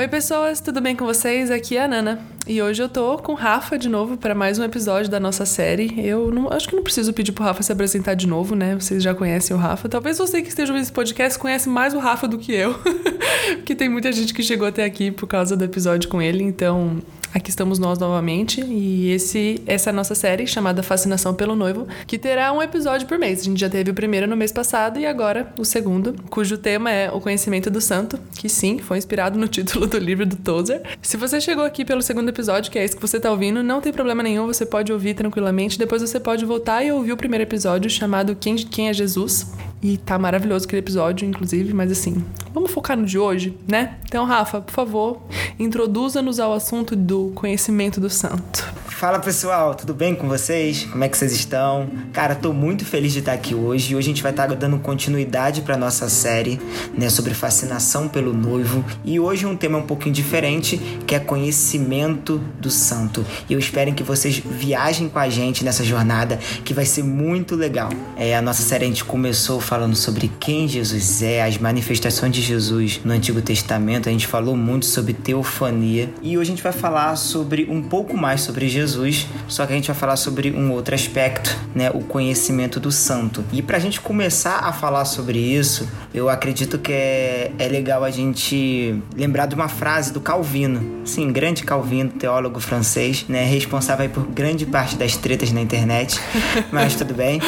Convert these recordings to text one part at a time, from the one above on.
Oi, pessoas, tudo bem com vocês? Aqui é a Nana. E hoje eu tô com o Rafa de novo para mais um episódio da nossa série. Eu não, acho que não preciso pedir pro Rafa se apresentar de novo, né? Vocês já conhecem o Rafa. Talvez você que esteja ouvindo esse podcast conhece mais o Rafa do que eu. Porque tem muita gente que chegou até aqui por causa do episódio com ele, então Aqui estamos nós novamente e esse essa é a nossa série chamada Fascinação pelo Noivo, que terá um episódio por mês. A gente já teve o primeiro no mês passado e agora o segundo, cujo tema é o conhecimento do santo, que sim, foi inspirado no título do livro do Tozer. Se você chegou aqui pelo segundo episódio, que é esse que você está ouvindo, não tem problema nenhum, você pode ouvir tranquilamente. Depois você pode voltar e ouvir o primeiro episódio chamado Quem, Quem é Jesus? E tá maravilhoso aquele episódio, inclusive, mas assim, vamos focar no de hoje, né? Então, Rafa, por favor, introduza-nos ao assunto do conhecimento do santo. Fala pessoal, tudo bem com vocês? Como é que vocês estão? Cara, tô muito feliz de estar aqui hoje. Hoje a gente vai estar dando continuidade para nossa série, né, sobre fascinação pelo noivo. E hoje um tema um pouquinho diferente, que é conhecimento do santo. E eu espero que vocês viajem com a gente nessa jornada, que vai ser muito legal. É, a nossa série a gente começou falando sobre quem Jesus é, as manifestações de Jesus no Antigo Testamento. A gente falou muito sobre teofania e hoje a gente vai falar sobre um pouco mais sobre Jesus Jesus, só que a gente vai falar sobre um outro aspecto, né, o conhecimento do santo. E para a gente começar a falar sobre isso, eu acredito que é, é legal a gente lembrar de uma frase do Calvino, sim, grande Calvino, teólogo francês, né, responsável por grande parte das tretas na internet, mas tudo bem.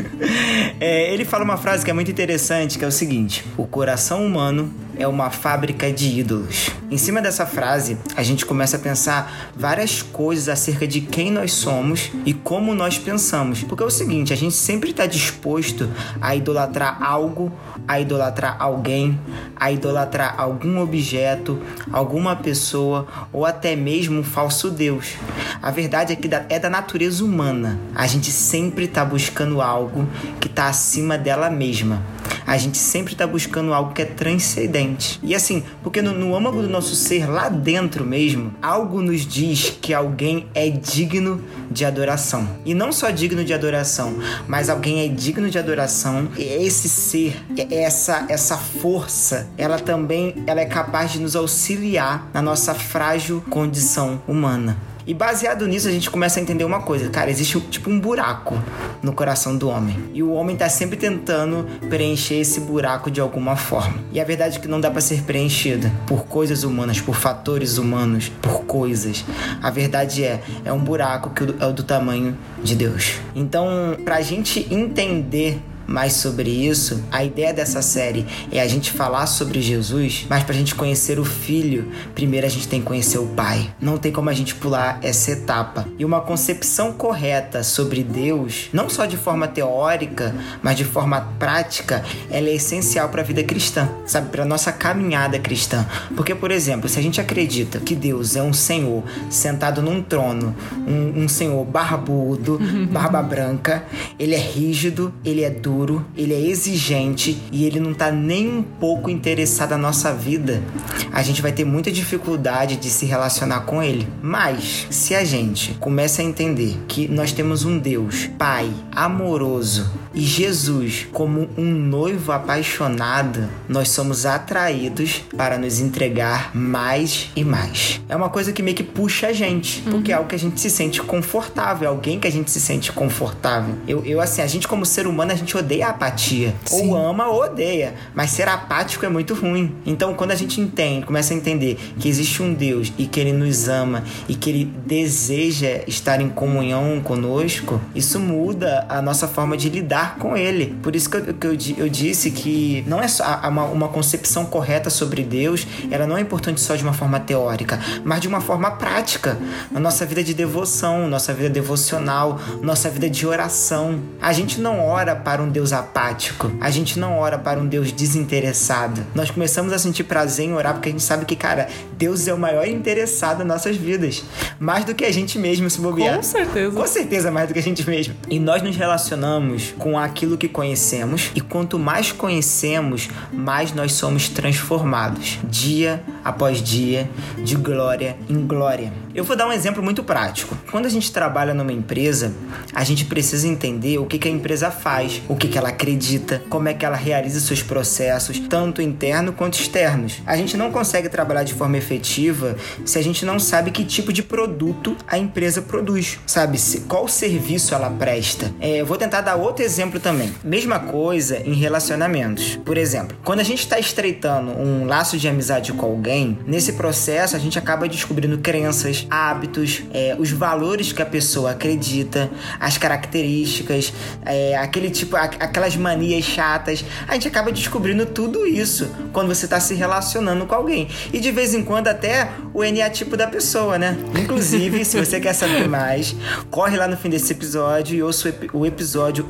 é, ele fala uma frase que é muito interessante, que é o seguinte: o coração humano é uma fábrica de ídolos. Em cima dessa frase, a gente começa a pensar várias coisas acerca de quem nós somos e como nós pensamos. Porque é o seguinte, a gente sempre está disposto a idolatrar algo, a idolatrar alguém, a idolatrar algum objeto, alguma pessoa ou até mesmo um falso Deus. A verdade é que é da natureza humana. A gente sempre está buscando algo que está acima dela mesma. A gente sempre está buscando algo que é transcendente. E assim, porque no, no âmago do nosso ser, lá dentro mesmo, algo nos diz que alguém é digno de adoração. E não só digno de adoração, mas alguém é digno de adoração. Esse ser, essa essa força, ela também ela é capaz de nos auxiliar na nossa frágil condição humana. E baseado nisso, a gente começa a entender uma coisa, cara, existe tipo um buraco no coração do homem. E o homem tá sempre tentando preencher esse buraco de alguma forma. E a verdade é que não dá para ser preenchida por coisas humanas, por fatores humanos, por coisas. A verdade é, é um buraco que é do tamanho de Deus. Então, pra gente entender mais sobre isso, a ideia dessa série é a gente falar sobre Jesus, mas para a gente conhecer o Filho, primeiro a gente tem que conhecer o Pai. Não tem como a gente pular essa etapa. E uma concepção correta sobre Deus, não só de forma teórica, mas de forma prática, ela é essencial para a vida cristã, sabe? Para nossa caminhada cristã. Porque, por exemplo, se a gente acredita que Deus é um Senhor sentado num trono, um, um Senhor barbudo, barba branca, ele é rígido, ele é duro duro, ele é exigente e ele não tá nem um pouco interessado na nossa vida, a gente vai ter muita dificuldade de se relacionar com ele. Mas se a gente começa a entender que nós temos um Deus, Pai, amoroso e Jesus como um noivo apaixonado, nós somos atraídos para nos entregar mais e mais. É uma coisa que meio que puxa a gente, porque uhum. é algo que a gente se sente confortável, é alguém que a gente se sente confortável. Eu, eu assim, a gente como ser humano, a gente odeia a apatia. Sim. Ou ama ou odeia. Mas ser apático é muito ruim. Então, quando a gente entende, começa a entender que existe um Deus e que ele nos ama e que ele deseja estar em comunhão conosco, isso muda a nossa forma de lidar com ele. Por isso que eu, que eu, eu disse que não é só uma, uma concepção correta sobre Deus, ela não é importante só de uma forma teórica, mas de uma forma prática. Na nossa vida de devoção, nossa vida devocional, nossa vida de oração. A gente não ora para um Deus apático. A gente não ora para um Deus desinteressado. Nós começamos a sentir prazer em orar porque a gente sabe que, cara, Deus é o maior interessado nas nossas vidas. Mais do que a gente mesmo se bobear. Com certeza. Com certeza mais do que a gente mesmo. E nós nos relacionamos com com aquilo que conhecemos, e quanto mais conhecemos, mais nós somos transformados, dia após dia, de glória em glória. Eu vou dar um exemplo muito prático. Quando a gente trabalha numa empresa, a gente precisa entender o que, que a empresa faz, o que, que ela acredita, como é que ela realiza seus processos, tanto interno quanto externos. A gente não consegue trabalhar de forma efetiva se a gente não sabe que tipo de produto a empresa produz, sabe? Qual serviço ela presta. É, eu vou tentar dar outro exemplo também. Mesma coisa em relacionamentos. Por exemplo, quando a gente está estreitando um laço de amizade com alguém, nesse processo a gente acaba descobrindo crenças, hábitos, é, os valores que a pessoa acredita, as características, é, aquele tipo, aquelas manias chatas. A gente acaba descobrindo tudo isso quando você está se relacionando com alguém. E de vez em quando até o NA tipo da pessoa, né? Inclusive, se você quer saber mais, corre lá no fim desse episódio e ouça o episódio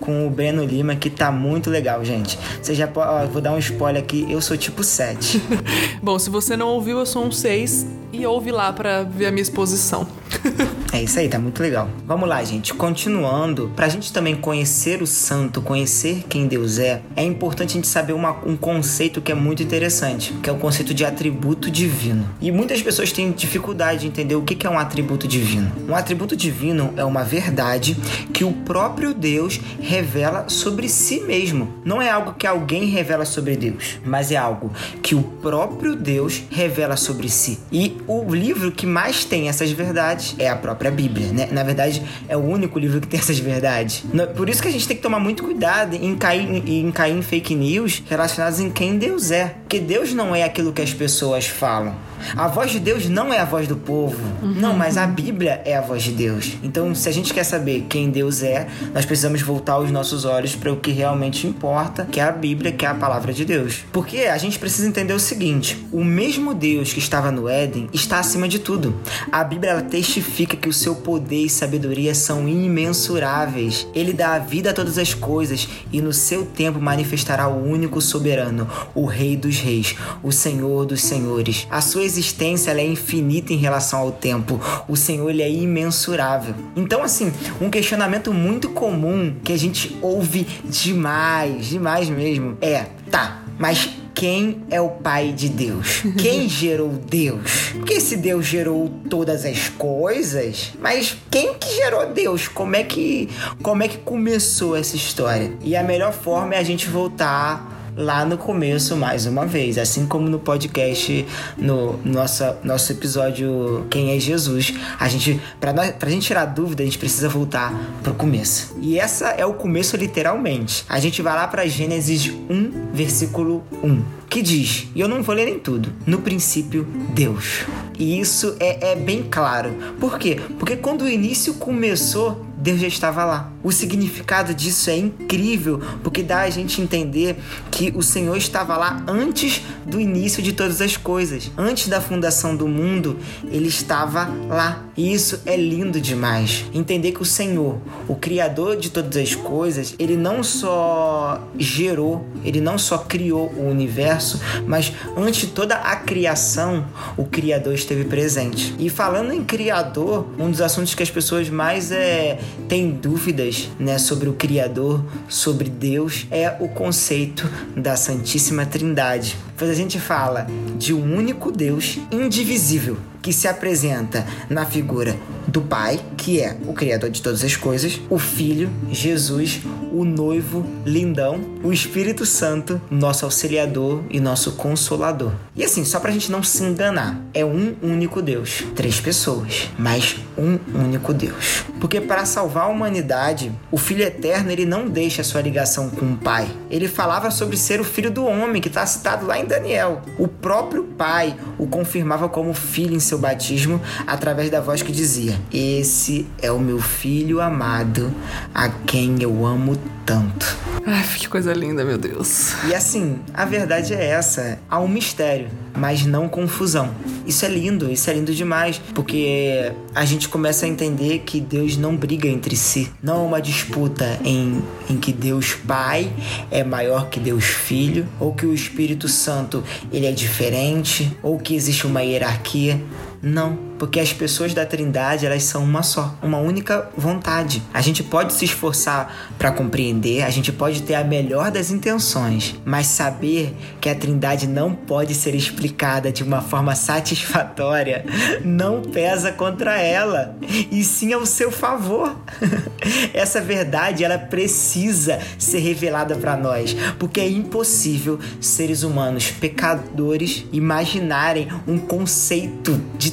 Com o Breno Lima, que tá muito legal, gente. Você já pode, ó, vou dar um spoiler aqui, eu sou tipo 7. Bom, se você não ouviu, eu sou um 6 e ouve lá para ver a minha exposição. É isso aí, tá muito legal. Vamos lá, gente. Continuando, pra gente também conhecer o santo, conhecer quem Deus é, é importante a gente saber uma, um conceito que é muito interessante, que é o conceito de atributo divino. E muitas pessoas têm dificuldade de entender o que é um atributo divino. Um atributo divino é uma verdade que o próprio Deus revela sobre si mesmo. Não é algo que alguém revela sobre Deus, mas é algo que o próprio Deus revela sobre si. E o livro que mais tem essas verdades é a própria Bíblia, né? Na verdade, é o único livro que tem essas verdades. Por isso que a gente tem que tomar muito cuidado em cair em, cair em fake news relacionadas em quem Deus é. Porque Deus não é aquilo que as pessoas falam. A voz de Deus não é a voz do povo. Uhum. Não, mas a Bíblia é a voz de Deus. Então, se a gente quer saber quem Deus é, nós precisamos voltar os nossos olhos para o que realmente importa, que é a Bíblia, que é a palavra de Deus. Porque a gente precisa entender o seguinte: o mesmo Deus que estava no Éden está acima de tudo. A Bíblia ela testifica que o seu poder e sabedoria são imensuráveis. Ele dá a vida a todas as coisas e no seu tempo manifestará o único soberano, o Rei dos Reis, o Senhor dos Senhores. A sua existência é infinita em relação ao tempo. O Senhor ele é imensurável. Então, assim, um questionamento muito comum que a gente ouve demais, demais mesmo, é: tá, mas quem é o pai de Deus? Quem gerou Deus? Porque se Deus gerou todas as coisas, mas quem que gerou Deus? Como é que como é que começou essa história? E a melhor forma é a gente voltar lá no começo mais uma vez, assim como no podcast no nossa, nosso episódio Quem é Jesus, a gente para pra gente tirar dúvida, a gente precisa voltar pro começo. E essa é o começo literalmente. A gente vai lá para Gênesis 1, versículo 1 que diz, e eu não vou ler nem tudo, no princípio, Deus. E isso é, é bem claro. Por quê? Porque quando o início começou, Deus já estava lá. O significado disso é incrível, porque dá a gente entender que o Senhor estava lá antes do início de todas as coisas. Antes da fundação do mundo, ele estava lá. E isso é lindo demais. Entender que o Senhor, o criador de todas as coisas, ele não só gerou, ele não só criou o universo, mas antes de toda a criação, o criador esteve presente. E falando em criador, um dos assuntos que as pessoas mais é tem dúvidas né, sobre o Criador, sobre Deus, é o conceito da Santíssima Trindade. Pois a gente fala de um único Deus indivisível que se apresenta na figura do Pai, que é o Criador de todas as coisas, o Filho, Jesus, o noivo lindão, o Espírito Santo, nosso auxiliador e nosso consolador. E assim, só pra gente não se enganar, é um único Deus, três pessoas, mas um único Deus. Porque para salvar a humanidade, o Filho eterno ele não deixa sua ligação com o Pai. Ele falava sobre ser o filho do homem, que está citado lá em Daniel. O próprio Pai o confirmava como filho em seu batismo através da voz que dizia: Esse é o meu filho amado, a quem eu amo tanto. Ai, que coisa linda, meu Deus. E assim, a verdade é essa: há um mistério, mas não confusão. Isso é lindo, isso é lindo demais, porque a gente começa a entender que Deus não briga entre si. Não é uma disputa em, em que Deus Pai é maior que Deus Filho, ou que o Espírito Santo ele é diferente, ou que existe uma hierarquia. Não, porque as pessoas da Trindade, elas são uma só, uma única vontade. A gente pode se esforçar para compreender, a gente pode ter a melhor das intenções, mas saber que a Trindade não pode ser explicada de uma forma satisfatória não pesa contra ela, e sim ao seu favor. Essa verdade, ela precisa ser revelada para nós, porque é impossível seres humanos pecadores imaginarem um conceito de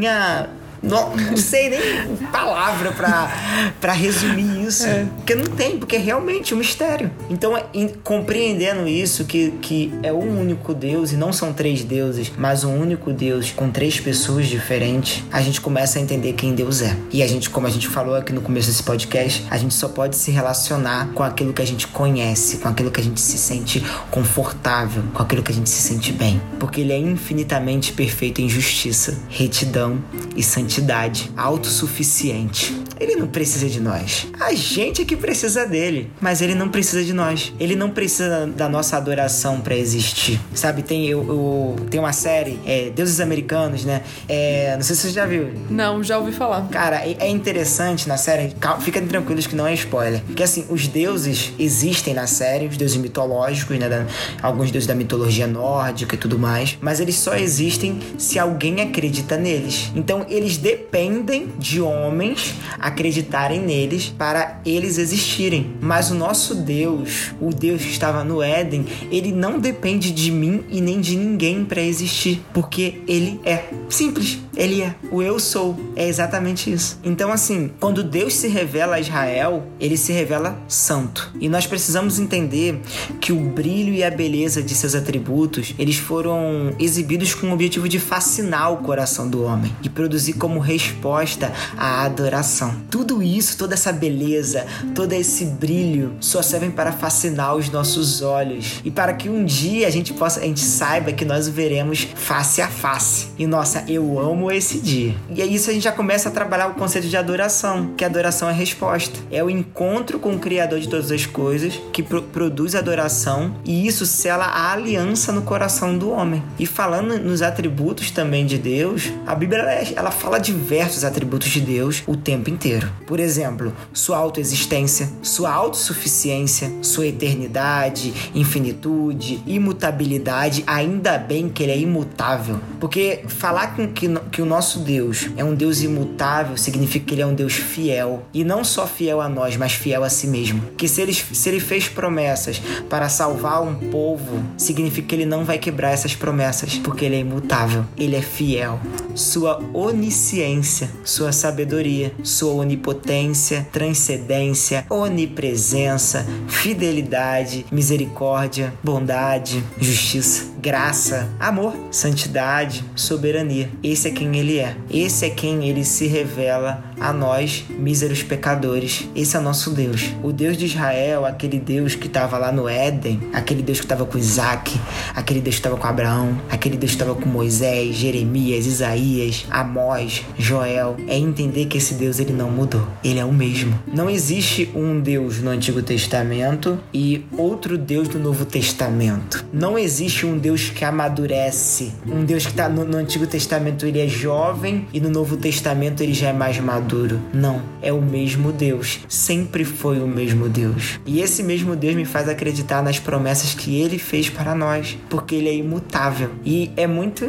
Yeah. Não, não sei nem palavra para resumir isso. É. Porque não tem, porque é realmente um mistério. Então, em, compreendendo isso, que, que é um único Deus e não são três deuses, mas um único Deus com três pessoas diferentes, a gente começa a entender quem Deus é. E a gente, como a gente falou aqui no começo desse podcast, a gente só pode se relacionar com aquilo que a gente conhece, com aquilo que a gente se sente confortável, com aquilo que a gente se sente bem. Porque Ele é infinitamente perfeito em justiça, retidão e santidade santidade, autossuficiente. Ele não precisa de nós. A gente é que precisa dele, mas ele não precisa de nós. Ele não precisa da nossa adoração para existir. Sabe, tem eu, eu, tem uma série, é, Deuses Americanos, né? É, não sei se você já viu. Não, já ouvi falar. Cara, é, é interessante na série, fiquem tranquilos que não é spoiler. Que assim, os deuses existem na série, os deuses mitológicos, né? Da, alguns deuses da mitologia nórdica e tudo mais, mas eles só existem se alguém acredita neles. Então eles dependem de homens acreditarem neles para eles existirem. Mas o nosso Deus, o Deus que estava no Éden, ele não depende de mim e nem de ninguém para existir, porque ele é simples. Ele é. O eu sou. É exatamente isso. Então, assim, quando Deus se revela a Israel, ele se revela santo. E nós precisamos entender que o brilho e a beleza de seus atributos, eles foram exibidos com o objetivo de fascinar o coração do homem e produzir como resposta a adoração. Tudo isso, toda essa beleza, todo esse brilho só servem para fascinar os nossos olhos e para que um dia a gente possa, a gente saiba que nós o veremos face a face. E nossa, eu amo esse dia. E é isso a gente já começa a trabalhar o conceito de adoração, que adoração é resposta. É o encontro com o criador de todas as coisas que pro produz adoração e isso sela a aliança no coração do homem. E falando nos atributos também de Deus, a Bíblia ela, fala diversos atributos de Deus o tempo inteiro. Por exemplo, sua autoexistência, sua autossuficiência, sua eternidade, infinitude, imutabilidade, ainda bem que ele é imutável. Porque falar com que, que o nosso Deus é um Deus imutável significa que ele é um Deus fiel. E não só fiel a nós, mas fiel a si mesmo. Que se ele, se ele fez promessas para salvar um povo, significa que ele não vai quebrar essas promessas, porque ele é imutável, ele é fiel. Sua onisciência, sua sabedoria, sua onipotência, transcendência, onipresença, fidelidade, misericórdia, bondade, justiça, graça, amor, santidade, soberania. Esse é quem ele é. Esse é quem ele se revela a nós, míseros pecadores. Esse é o nosso Deus. O Deus de Israel, aquele Deus que estava lá no Éden, aquele Deus que estava com Isaac, aquele Deus que estava com Abraão, aquele Deus que estava com Moisés, Jeremias, Isaías, Amós, Joel, é entender que esse Deus ele não mudou. Ele é o mesmo. Não existe um Deus no Antigo Testamento e outro Deus no Novo Testamento. Não existe um Deus que amadurece. Um Deus que está no, no Antigo Testamento ele é jovem e no Novo Testamento ele já é mais maduro. Não, é o mesmo Deus. Sempre foi o mesmo Deus. E esse mesmo Deus me faz acreditar nas promessas que ele fez para nós, porque ele é imutável. E é muito.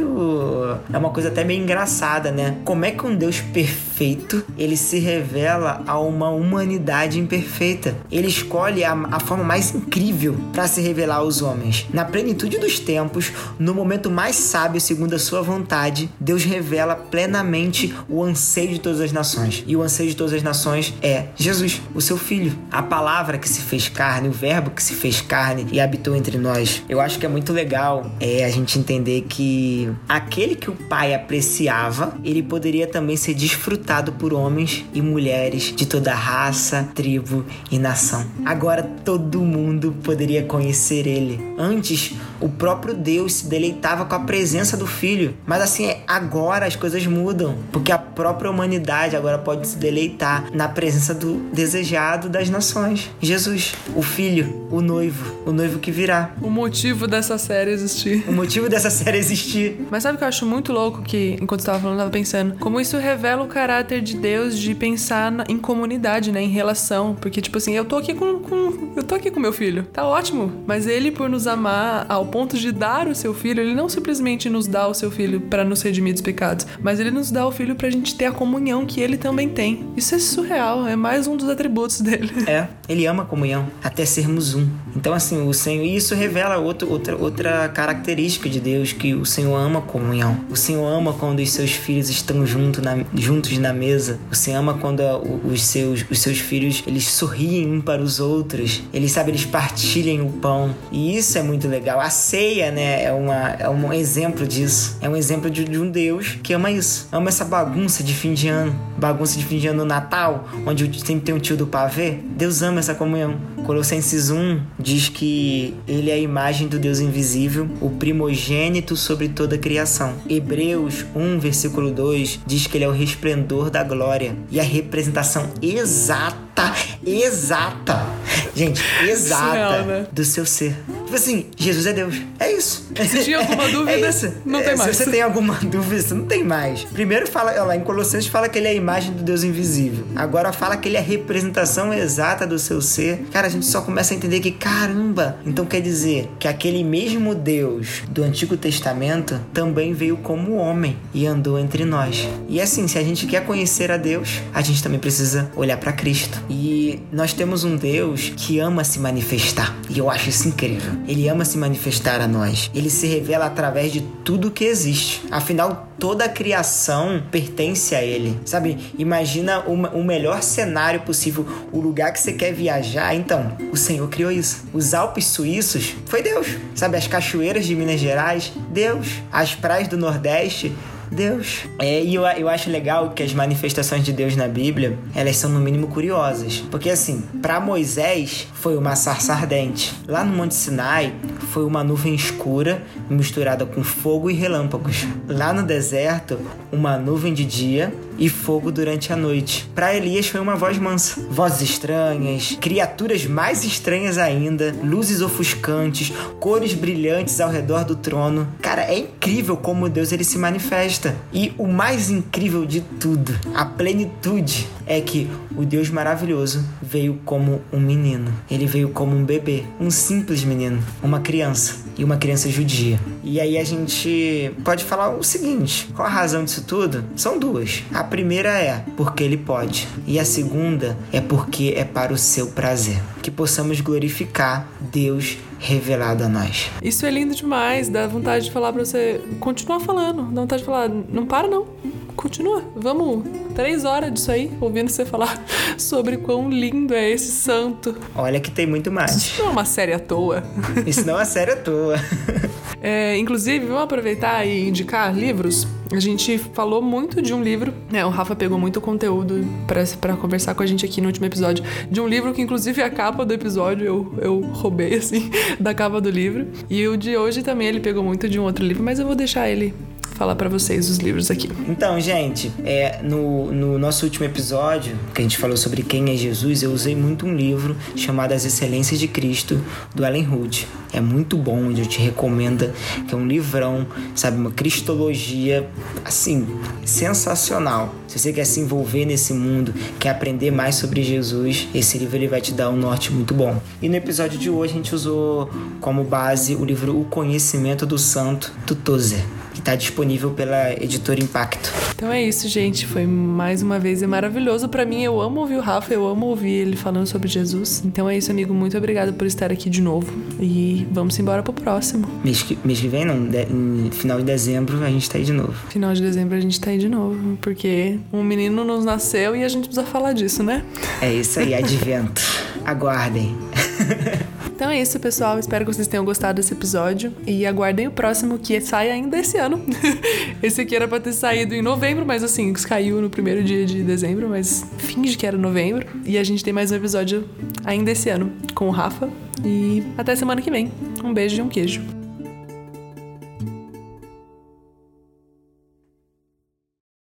É uma coisa até meio engraçada, né? Como é que um Deus perfeito ele se revela a uma humanidade imperfeita? Ele escolhe a, a forma mais incrível para se revelar aos homens. Na plenitude dos tempos, no momento mais sábio, segundo a sua vontade, Deus revela plenamente o anseio de todas as nações. E o anseio de todas as nações é Jesus, o seu filho. A palavra que se fez carne, o verbo que se fez carne e habitou entre nós. Eu acho que é muito legal é a gente entender que aquele que o pai apreciava, ele poderia também ser desfrutado por homens e mulheres de toda raça, tribo e nação. Agora todo mundo poderia conhecer ele. Antes, o próprio Deus se deleitava com a presença do Filho. Mas assim, agora as coisas mudam, porque a própria humanidade agora pode se deleitar na presença do desejado das nações. Jesus, o Filho, o noivo, o noivo que virá. O motivo dessa série existir. O motivo dessa série existir. Mas sabe o que eu acho muito louco que, enquanto estava falando, eu tava pensando, como isso revela o caráter de Deus de pensar em comunidade, né, em relação, porque tipo assim, eu tô aqui com, com eu tô aqui com meu filho. Tá ótimo, mas ele por nos amar ao ponto de dar o seu filho, ele não simplesmente nos dá o seu filho para nos redimir dos pecados, mas ele nos dá o filho pra gente ter a comunhão que ele também tem. Isso é surreal, é mais um dos atributos dele. É, ele ama a comunhão, até sermos um. Então, assim, o Senhor, e isso revela outro, outra, outra característica de Deus, que o Senhor ama a comunhão. O Senhor ama quando os seus filhos estão junto na, juntos na mesa. O Senhor ama quando os seus, os seus filhos, eles sorriem um para os outros. Eles, sabe, eles partilhem o pão. E isso é muito legal. A ceia, né, é, uma, é um exemplo disso. É um exemplo de, de um Deus que ama isso. Ama essa bagunça de fim de ano. Bagunça de fim de ano no Natal, onde sempre tem um tio do pavê. Deus ama essa comunhão. Colossenses 1 diz que ele é a imagem do Deus invisível, o primogênito sobre toda a criação. Hebreus 1, versículo 2 diz que ele é o resplendor da glória e a representação exata, exata, gente, exata né? do seu ser. Tipo assim, Jesus é Deus. É isso. Se tinha alguma é dúvida, é isso. não tem mais. Se você tem alguma dúvida, você não tem mais. Primeiro fala, lá em Colossenses fala que ele é a imagem do Deus invisível. Agora fala que ele é a representação exata do seu ser. Cara, gente só começa a entender que, caramba, então quer dizer que aquele mesmo Deus do Antigo Testamento também veio como homem e andou entre nós. E assim, se a gente quer conhecer a Deus, a gente também precisa olhar para Cristo. E nós temos um Deus que ama se manifestar. E eu acho isso incrível. Ele ama se manifestar a nós. Ele se revela através de tudo que existe. Afinal, toda a criação pertence a ele. Sabe? Imagina o, melhor cenário possível, o lugar que você quer viajar. Então, o Senhor criou isso. Os Alpes suíços foi Deus. Sabe? As cachoeiras de Minas Gerais, Deus. As praias do Nordeste, Deus. É, e eu, eu acho legal que as manifestações de Deus na Bíblia, elas são no mínimo curiosas. Porque assim, para Moisés foi uma sarça ardente. Lá no Monte Sinai foi uma nuvem escura misturada com fogo e relâmpagos. Lá no deserto, uma nuvem de dia e fogo durante a noite. Para Elias foi uma voz mansa. Vozes estranhas, criaturas mais estranhas ainda, luzes ofuscantes, cores brilhantes ao redor do trono. Cara, é incrível como Deus ele se manifesta. E o mais incrível de tudo, a plenitude, é que o Deus maravilhoso veio como um menino. Ele veio como um bebê, um simples menino, uma criança e uma criança judia. E aí a gente pode falar o seguinte: qual a razão disso tudo? São duas. A primeira é porque ele pode, e a segunda é porque é para o seu prazer. Que possamos glorificar Deus revelado a nós. Isso é lindo demais, dá vontade de falar para você continuar falando, dá vontade de falar, não para não continua. Vamos três horas disso aí, ouvindo você falar sobre quão lindo é esse santo. Olha que tem muito mais. Isso não é uma série à toa. Isso não é uma série à toa. É, inclusive, vamos aproveitar e indicar livros. A gente falou muito de um livro, né? O Rafa pegou muito conteúdo para conversar com a gente aqui no último episódio. De um livro que, inclusive, a capa do episódio eu, eu roubei, assim, da capa do livro. E o de hoje também ele pegou muito de um outro livro, mas eu vou deixar ele falar para vocês os livros aqui. Então, gente, é, no, no nosso último episódio, que a gente falou sobre quem é Jesus, eu usei muito um livro chamado As Excelências de Cristo, do Ellen Hood. É muito bom, eu te recomendo, que é um livrão, sabe, uma cristologia, assim, sensacional. Se você quer se envolver nesse mundo, quer aprender mais sobre Jesus, esse livro ele vai te dar um norte muito bom. E no episódio de hoje a gente usou como base o livro O Conhecimento do Santo, do Tozer que está disponível pela editora Impacto. Então é isso, gente. Foi mais uma vez é maravilhoso para mim. Eu amo ouvir o Rafa, eu amo ouvir ele falando sobre Jesus. Então é isso, amigo. Muito obrigado por estar aqui de novo. E vamos embora pro próximo. Mês que, mês que vem, não? De, final de dezembro, a gente tá aí de novo. Final de dezembro, a gente tá aí de novo. Porque um menino nos nasceu e a gente precisa falar disso, né? É isso aí, advento. Aguardem. Então é isso, pessoal. Espero que vocês tenham gostado desse episódio. E aguardem o próximo, que sai ainda esse ano. esse aqui era pra ter saído em novembro, mas assim, caiu no primeiro dia de dezembro, mas finge que era novembro. E a gente tem mais um episódio ainda esse ano com o Rafa. E até semana que vem. Um beijo e um queijo.